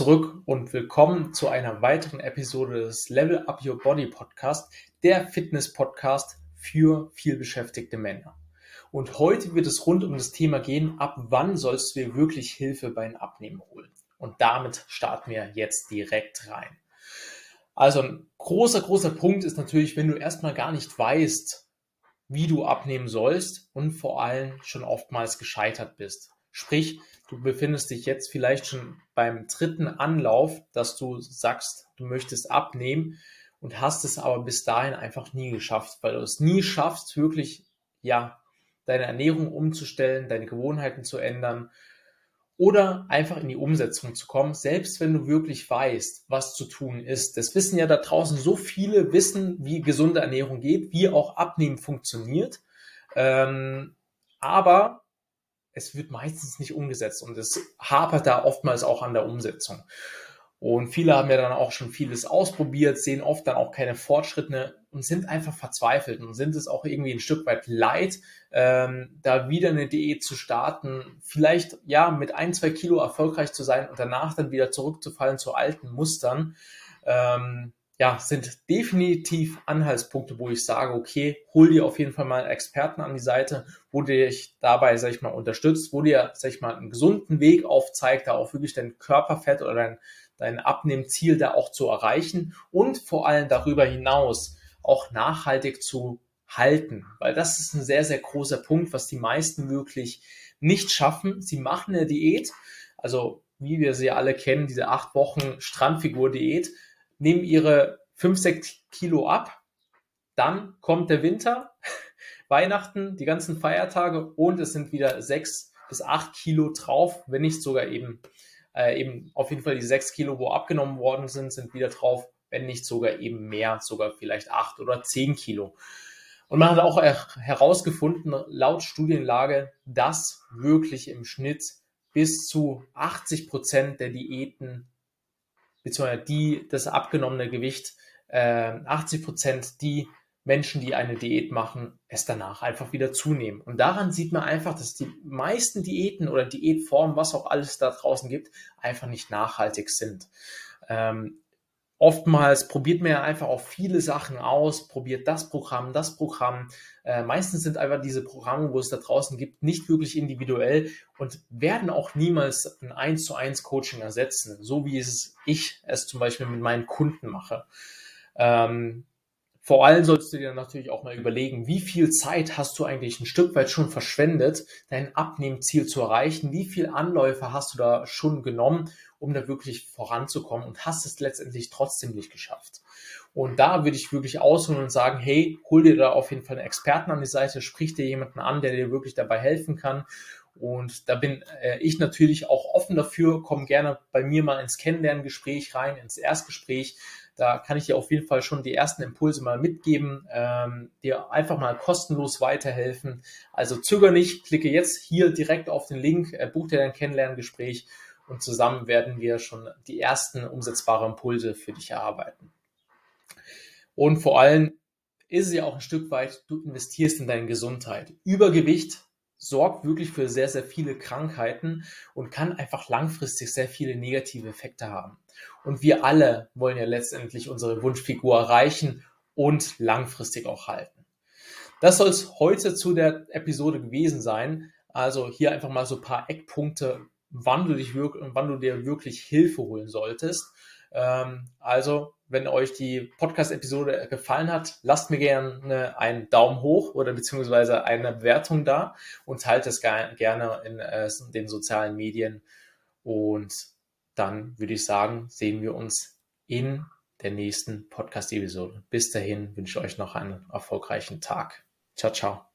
zurück und willkommen zu einer weiteren Episode des Level Up Your Body Podcast, der Fitness Podcast für vielbeschäftigte Männer. Und heute wird es rund um das Thema gehen, ab wann sollst du dir wirklich Hilfe beim Abnehmen holen? Und damit starten wir jetzt direkt rein. Also ein großer, großer Punkt ist natürlich, wenn du erstmal gar nicht weißt, wie du abnehmen sollst und vor allem schon oftmals gescheitert bist. Sprich, du befindest dich jetzt vielleicht schon beim dritten Anlauf, dass du sagst, du möchtest abnehmen und hast es aber bis dahin einfach nie geschafft, weil du es nie schaffst, wirklich, ja, deine Ernährung umzustellen, deine Gewohnheiten zu ändern oder einfach in die Umsetzung zu kommen, selbst wenn du wirklich weißt, was zu tun ist. Das wissen ja da draußen so viele, wissen, wie gesunde Ernährung geht, wie auch Abnehmen funktioniert. Ähm, aber es wird meistens nicht umgesetzt und es hapert da oftmals auch an der Umsetzung. Und viele haben ja dann auch schon vieles ausprobiert, sehen oft dann auch keine Fortschritte und sind einfach verzweifelt und sind es auch irgendwie ein Stück weit leid, ähm, da wieder eine Diät zu starten, vielleicht ja mit ein, zwei Kilo erfolgreich zu sein und danach dann wieder zurückzufallen zu alten Mustern. Ähm, ja, sind definitiv Anhaltspunkte, wo ich sage, okay, hol dir auf jeden Fall mal Experten an die Seite, wo dir dich dabei, sag ich mal, unterstützt, wo dir, sag ich mal, einen gesunden Weg aufzeigt, da auch wirklich dein Körperfett oder dein, dein Abnehmziel da auch zu erreichen und vor allem darüber hinaus auch nachhaltig zu halten, weil das ist ein sehr, sehr großer Punkt, was die meisten wirklich nicht schaffen. Sie machen eine Diät, also wie wir sie alle kennen, diese acht Wochen Strandfigur-Diät, nehmen ihre 5, 6 Kilo ab, dann kommt der Winter, Weihnachten, die ganzen Feiertage und es sind wieder 6 bis 8 Kilo drauf, wenn nicht sogar eben, äh, eben auf jeden Fall die 6 Kilo, wo abgenommen worden sind, sind wieder drauf, wenn nicht sogar eben mehr, sogar vielleicht 8 oder 10 Kilo. Und man hat auch herausgefunden, laut Studienlage, dass wirklich im Schnitt bis zu 80 Prozent der Diäten beziehungsweise die, das abgenommene Gewicht, äh, 80 Prozent die Menschen, die eine Diät machen, es danach einfach wieder zunehmen. Und daran sieht man einfach, dass die meisten Diäten oder Diätformen, was auch alles da draußen gibt, einfach nicht nachhaltig sind. Ähm, oftmals probiert man ja einfach auch viele Sachen aus, probiert das Programm, das Programm. Äh, meistens sind einfach diese Programme, wo es da draußen gibt, nicht wirklich individuell und werden auch niemals ein 1 zu 1 Coaching ersetzen, so wie es ich es zum Beispiel mit meinen Kunden mache. Ähm, vor allem solltest du dir natürlich auch mal überlegen, wie viel Zeit hast du eigentlich ein Stück weit schon verschwendet, dein Abnehmziel zu erreichen? Wie viel Anläufe hast du da schon genommen, um da wirklich voranzukommen und hast es letztendlich trotzdem nicht geschafft? Und da würde ich wirklich ausholen und sagen, hey, hol dir da auf jeden Fall einen Experten an die Seite, sprich dir jemanden an, der dir wirklich dabei helfen kann. Und da bin äh, ich natürlich auch offen dafür. Komm gerne bei mir mal ins Kennenlerngespräch rein, ins Erstgespräch. Da kann ich dir auf jeden Fall schon die ersten Impulse mal mitgeben, ähm, dir einfach mal kostenlos weiterhelfen. Also zöger nicht, klicke jetzt hier direkt auf den Link, äh, buch dir dein Kennenlerngespräch und zusammen werden wir schon die ersten umsetzbaren Impulse für dich erarbeiten. Und vor allem ist es ja auch ein Stück weit, du investierst in deine Gesundheit. Übergewicht sorgt wirklich für sehr, sehr viele Krankheiten und kann einfach langfristig sehr viele negative Effekte haben. Und wir alle wollen ja letztendlich unsere Wunschfigur erreichen und langfristig auch halten. Das soll es heute zu der Episode gewesen sein. Also hier einfach mal so ein paar Eckpunkte, wann du, dich wann du dir wirklich Hilfe holen solltest. Ähm, also wenn euch die Podcast-Episode gefallen hat, lasst mir gerne einen Daumen hoch oder beziehungsweise eine Bewertung da und teilt es gerne in äh, den sozialen Medien. Und dann würde ich sagen, sehen wir uns in der nächsten Podcast-Episode. Bis dahin wünsche ich euch noch einen erfolgreichen Tag. Ciao, ciao.